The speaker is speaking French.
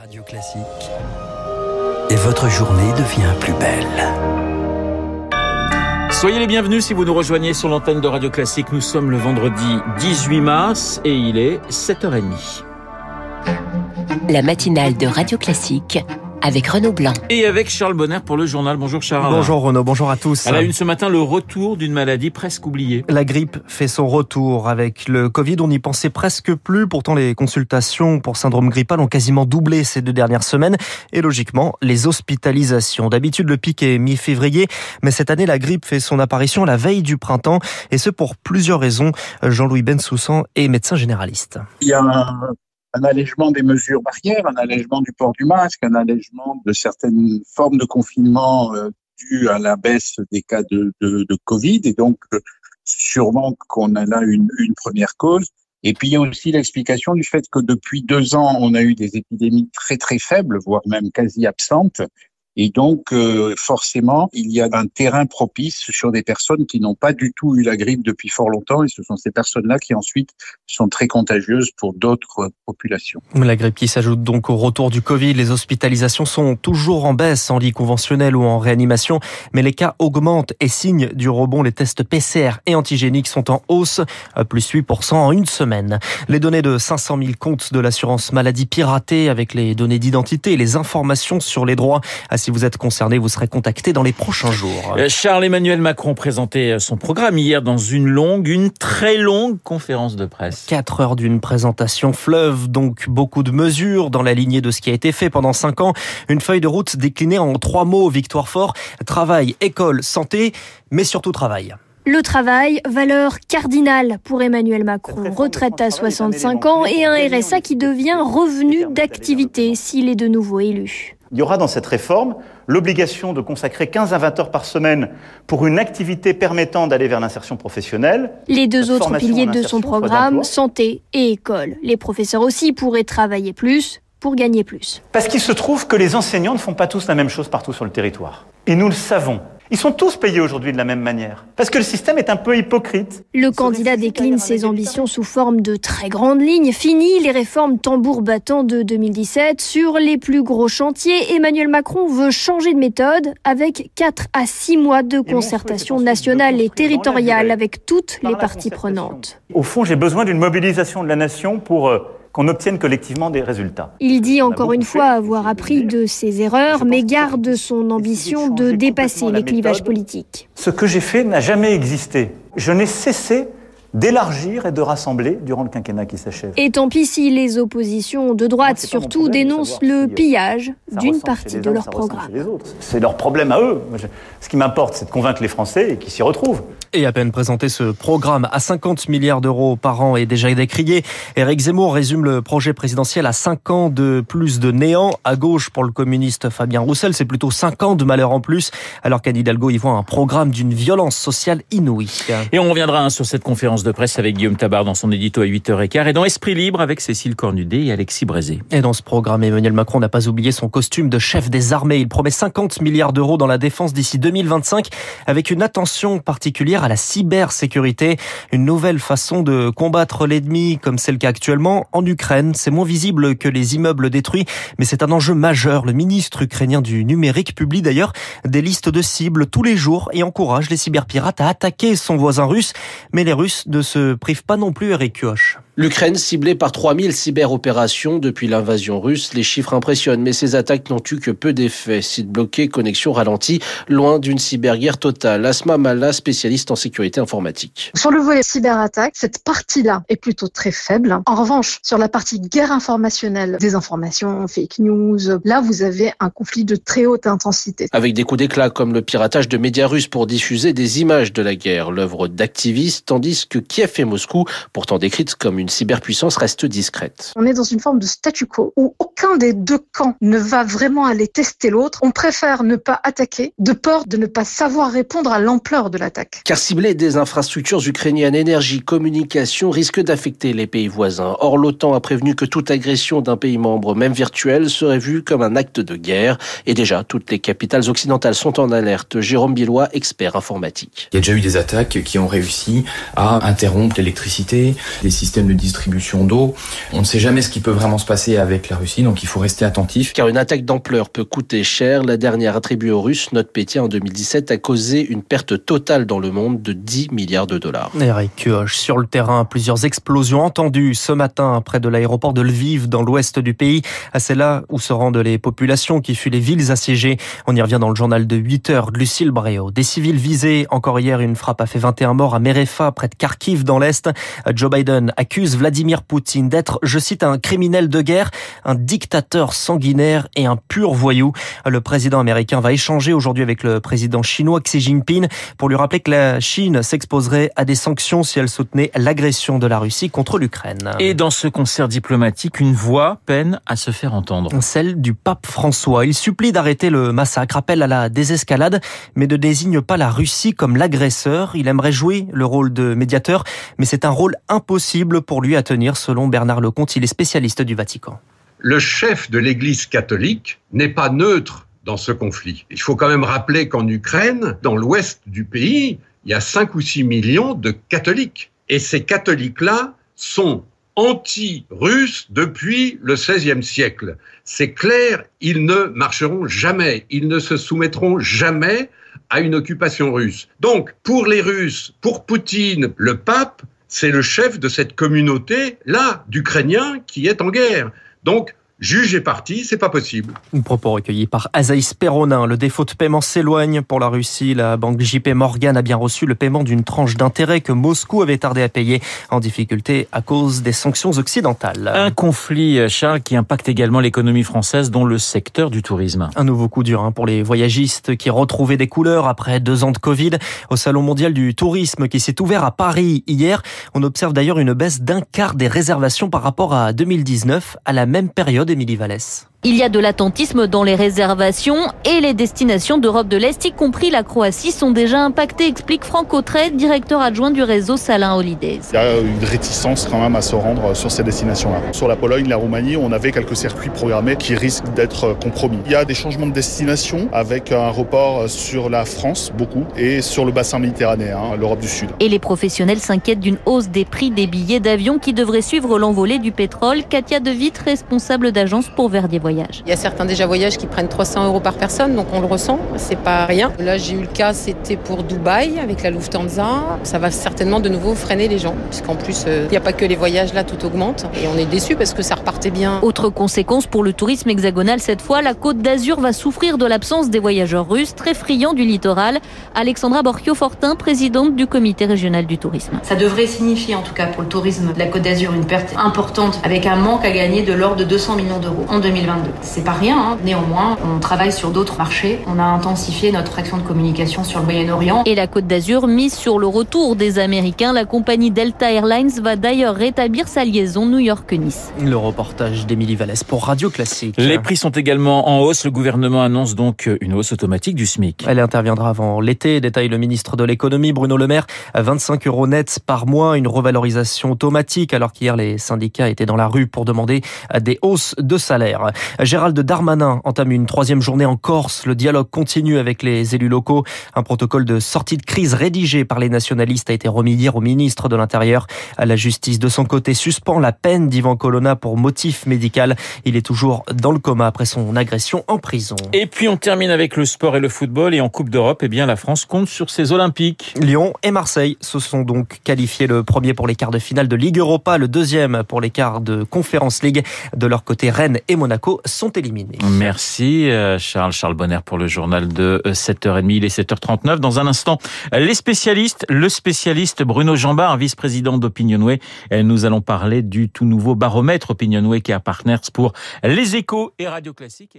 Radio Classique. Et votre journée devient plus belle. Soyez les bienvenus si vous nous rejoignez sur l'antenne de Radio Classique. Nous sommes le vendredi 18 mars et il est 7h30. La matinale de Radio Classique avec Renaud Blanc. Et avec Charles Bonner pour le journal. Bonjour Charles. Bonjour Renaud, bonjour à tous. À la une ce matin, le retour d'une maladie presque oubliée. La grippe fait son retour. Avec le Covid, on n'y pensait presque plus. Pourtant, les consultations pour syndrome grippal ont quasiment doublé ces deux dernières semaines. Et logiquement, les hospitalisations. D'habitude, le pic est mi-février. Mais cette année, la grippe fait son apparition la veille du printemps. Et ce pour plusieurs raisons. Jean-Louis Bensoussan est médecin généraliste. Il y a un un allègement des mesures barrières, un allègement du port du masque, un allègement de certaines formes de confinement euh, dues à la baisse des cas de, de, de Covid. Et donc, euh, sûrement qu'on a là une, une première cause. Et puis, il y a aussi l'explication du fait que depuis deux ans, on a eu des épidémies très, très faibles, voire même quasi absentes. Et donc, euh, forcément, il y a un terrain propice sur des personnes qui n'ont pas du tout eu la grippe depuis fort longtemps. Et ce sont ces personnes-là qui ensuite sont très contagieuses pour d'autres populations. La grippe qui s'ajoute donc au retour du Covid. Les hospitalisations sont toujours en baisse en lit conventionnel ou en réanimation. Mais les cas augmentent et signe du rebond. Les tests PCR et antigéniques sont en hausse, plus 8% en une semaine. Les données de 500 000 comptes de l'assurance maladie piratées avec les données d'identité et les informations sur les droits à si vous êtes concerné, vous serez contacté dans les prochains jours. Euh, Charles-Emmanuel Macron présentait son programme hier dans une longue, une très longue conférence de presse. Quatre heures d'une présentation fleuve, donc beaucoup de mesures dans la lignée de ce qui a été fait pendant cinq ans. Une feuille de route déclinée en trois mots, Victoire Fort, travail, école, santé, mais surtout travail. Le travail, valeur cardinale pour Emmanuel Macron. Retraite à 65 ans et un RSA qui devient revenu d'activité s'il est de nouveau élu. Il y aura dans cette réforme l'obligation de consacrer 15 à 20 heures par semaine pour une activité permettant d'aller vers l'insertion professionnelle. Les deux autres piliers de son programme, santé et école. Les professeurs aussi pourraient travailler plus pour gagner plus. Parce qu'il se trouve que les enseignants ne font pas tous la même chose partout sur le territoire. Et nous le savons. Ils sont tous payés aujourd'hui de la même manière. Parce que le système est un peu hypocrite. Le candidat décline ses ambitions sous forme de très grandes lignes. Fini les réformes tambour battant de 2017. Sur les plus gros chantiers, Emmanuel Macron veut changer de méthode avec 4 à 6 mois de concertation nationale et territoriale avec toutes les parties prenantes. Au fond, j'ai besoin d'une mobilisation de la nation pour qu'on obtienne collectivement des résultats. Il dit encore une fois avoir appris de ses erreurs, mais garde son ambition de dépasser les clivages politiques. Ce que j'ai fait n'a jamais existé. Je n'ai cessé d'élargir et de rassembler durant le quinquennat qui s'achève. Et tant pis si les oppositions de droite surtout dénoncent le pillage d'une partie de leur programme. C'est leur problème à eux. Ce qui m'importe, c'est de convaincre les Français et qu'ils s'y retrouvent. Et à peine présenté ce programme à 50 milliards d'euros par an est déjà décrié. Éric Zemmour résume le projet présidentiel à 5 ans de plus de néant. À gauche, pour le communiste Fabien Roussel, c'est plutôt 5 ans de malheur en plus, alors qu'Anne Hidalgo y voit un programme d'une violence sociale inouïe. Et on reviendra sur cette conférence de presse avec Guillaume Tabar dans son édito à 8h15 et dans Esprit Libre avec Cécile Cornudet et Alexis Brézé. Et dans ce programme, Emmanuel Macron n'a pas oublié son costume de chef des armées. Il promet 50 milliards d'euros dans la défense d'ici 2025 avec une attention particulière à la cybersécurité. Une nouvelle façon de combattre l'ennemi comme c'est le cas actuellement en Ukraine. C'est moins visible que les immeubles détruits, mais c'est un enjeu majeur. Le ministre ukrainien du numérique publie d'ailleurs des listes de cibles tous les jours et encourage les cyberpirates à attaquer son voisin russe. Mais les Russes ne se privent pas non plus, Eric Kioch. L'Ukraine ciblée par 3000 cyberopérations depuis l'invasion russe. Les chiffres impressionnent, mais ces attaques n'ont eu que peu d'effets. Sites bloqués, connexion ralentie, loin d'une cyberguerre totale. Asma Mala, spécialiste en sécurité informatique. Sur le volet cyberattaque, cette partie-là est plutôt très faible. En revanche, sur la partie guerre informationnelle, désinformation, fake news, là, vous avez un conflit de très haute intensité. Avec des coups d'éclat comme le piratage de médias russes pour diffuser des images de la guerre, l'œuvre d'activistes, tandis que Kiev et Moscou, pourtant décrites comme une cyberpuissance reste discrète. On est dans une forme de statu quo où aucun des deux camps ne va vraiment aller tester l'autre. On préfère ne pas attaquer de peur de ne pas savoir répondre à l'ampleur de l'attaque. Car cibler des infrastructures ukrainiennes, énergie, communication risque d'affecter les pays voisins. Or, l'OTAN a prévenu que toute agression d'un pays membre, même virtuel, serait vue comme un acte de guerre. Et déjà, toutes les capitales occidentales sont en alerte. Jérôme Billois, expert informatique. Il y a déjà eu des attaques qui ont réussi à interrompre l'électricité, des systèmes de distribution d'eau. On ne sait jamais ce qui peut vraiment se passer avec la Russie, donc il faut rester attentif. Car une attaque d'ampleur peut coûter cher. La dernière attribuée aux Russes, note Pétia en 2017, a causé une perte totale dans le monde de 10 milliards de dollars. Eric Kioch, sur le terrain, plusieurs explosions entendues ce matin près de l'aéroport de Lviv dans l'ouest du pays. C'est là où se rendent les populations qui fuient les villes assiégées. On y revient dans le journal de 8 heures de Lucille Bréau. Des civils visés. Encore hier, une frappe a fait 21 morts à Merefa, près de Kharkiv, dans l'Est. Joe Biden accuse Vladimir Poutine d'être, je cite, un criminel de guerre, un dictateur sanguinaire et un pur voyou. Le président américain va échanger aujourd'hui avec le président chinois Xi Jinping pour lui rappeler que la Chine s'exposerait à des sanctions si elle soutenait l'agression de la Russie contre l'Ukraine. Et dans ce concert diplomatique, une voix peine à se faire entendre. Celle du pape François. Il supplie d'arrêter le massacre, appelle à la désescalade, mais ne désigne pas la Russie comme l'agresseur. Il aimerait jouer le rôle de médiateur, mais c'est un rôle impossible pour lui à tenir, selon Bernard Lecomte. Il est spécialiste du Vatican. Le chef de l'Église catholique n'est pas neutre dans ce conflit. Il faut quand même rappeler qu'en Ukraine, dans l'ouest du pays, il y a 5 ou 6 millions de catholiques. Et ces catholiques-là sont anti-russes depuis le XVIe siècle. C'est clair, ils ne marcheront jamais, ils ne se soumettront jamais à une occupation russe. Donc, pour les Russes, pour Poutine, le pape, c'est le chef de cette communauté-là, d'Ukrainiens, qui est en guerre. Donc, juge et parti, c'est pas possible. Un propos recueilli par Azaïs Perronin. Le défaut de paiement s'éloigne pour la Russie. La banque JP Morgan a bien reçu le paiement d'une tranche d'intérêt que Moscou avait tardé à payer en difficulté à cause des sanctions occidentales. Un conflit, Charles, qui impacte également l'économie française, dont le secteur du tourisme. Un nouveau coup dur hein, pour les voyagistes qui retrouvaient des couleurs après deux ans de Covid. Au Salon mondial du tourisme qui s'est ouvert à Paris hier, on observe d'ailleurs une baisse d'un quart des réservations par rapport à 2019 à la même période Émilie Vallès. Il y a de l'attentisme dans les réservations et les destinations d'Europe de l'Est, y compris la Croatie, sont déjà impactées, explique Franck Autret, directeur adjoint du réseau Salin Holidays. Il y a une réticence quand même à se rendre sur ces destinations-là. Sur la Pologne, la Roumanie, on avait quelques circuits programmés qui risquent d'être compromis. Il y a des changements de destination avec un report sur la France, beaucoup, et sur le bassin méditerranéen, l'Europe du Sud. Et les professionnels s'inquiètent d'une hausse des prix des billets d'avion qui devrait suivre l'envolée du pétrole. Katia De Witt, responsable d'agence pour Verdier Voyage. Il y a certains déjà voyages qui prennent 300 euros par personne, donc on le ressent, c'est pas rien. Là, j'ai eu le cas, c'était pour Dubaï avec la Lufthansa. Ça va certainement de nouveau freiner les gens, puisqu'en plus, il n'y a pas que les voyages là, tout augmente. Et on est déçu parce que ça repartait bien. Autre conséquence pour le tourisme hexagonal cette fois, la Côte d'Azur va souffrir de l'absence des voyageurs russes très friands du littoral. Alexandra Borchio-Fortin, présidente du comité régional du tourisme. Ça devrait signifier en tout cas pour le tourisme de la Côte d'Azur une perte importante avec un manque à gagner de l'ordre de 200 millions d'euros en 2022. C'est pas rien, hein. néanmoins, on travaille sur d'autres marchés. On a intensifié notre action de communication sur le Moyen-Orient. Et la Côte d'Azur mise sur le retour des Américains. La compagnie Delta Airlines va d'ailleurs rétablir sa liaison New York-Nice. Le reportage d'Émilie Vallès pour Radio Classique. Les prix sont également en hausse. Le gouvernement annonce donc une hausse automatique du SMIC. Elle interviendra avant l'été, détaille le ministre de l'économie Bruno Le Maire. 25 euros nets par mois, une revalorisation automatique alors qu'hier les syndicats étaient dans la rue pour demander des hausses de salaire. Gérald Darmanin entame une troisième journée en Corse. Le dialogue continue avec les élus locaux. Un protocole de sortie de crise rédigé par les nationalistes a été remis hier au ministre de l'Intérieur. La justice, de son côté, suspend la peine d'Ivan Colonna pour motif médical. Il est toujours dans le coma après son agression en prison. Et puis on termine avec le sport et le football. Et en Coupe d'Europe, eh bien la France compte sur ses Olympiques. Lyon et Marseille se sont donc qualifiés le premier pour les quarts de finale de Ligue Europa, le deuxième pour les quarts de Conference League. De leur côté, Rennes et Monaco sont éliminés. Merci euh, Charles, Charles Bonner pour le journal de 7h30, il est 7h39. Dans un instant, les spécialistes, le spécialiste Bruno Jambard, vice-président d'Opinionway. Nous allons parler du tout nouveau baromètre Opinionway qui a Partners pour les échos et Radio Classique.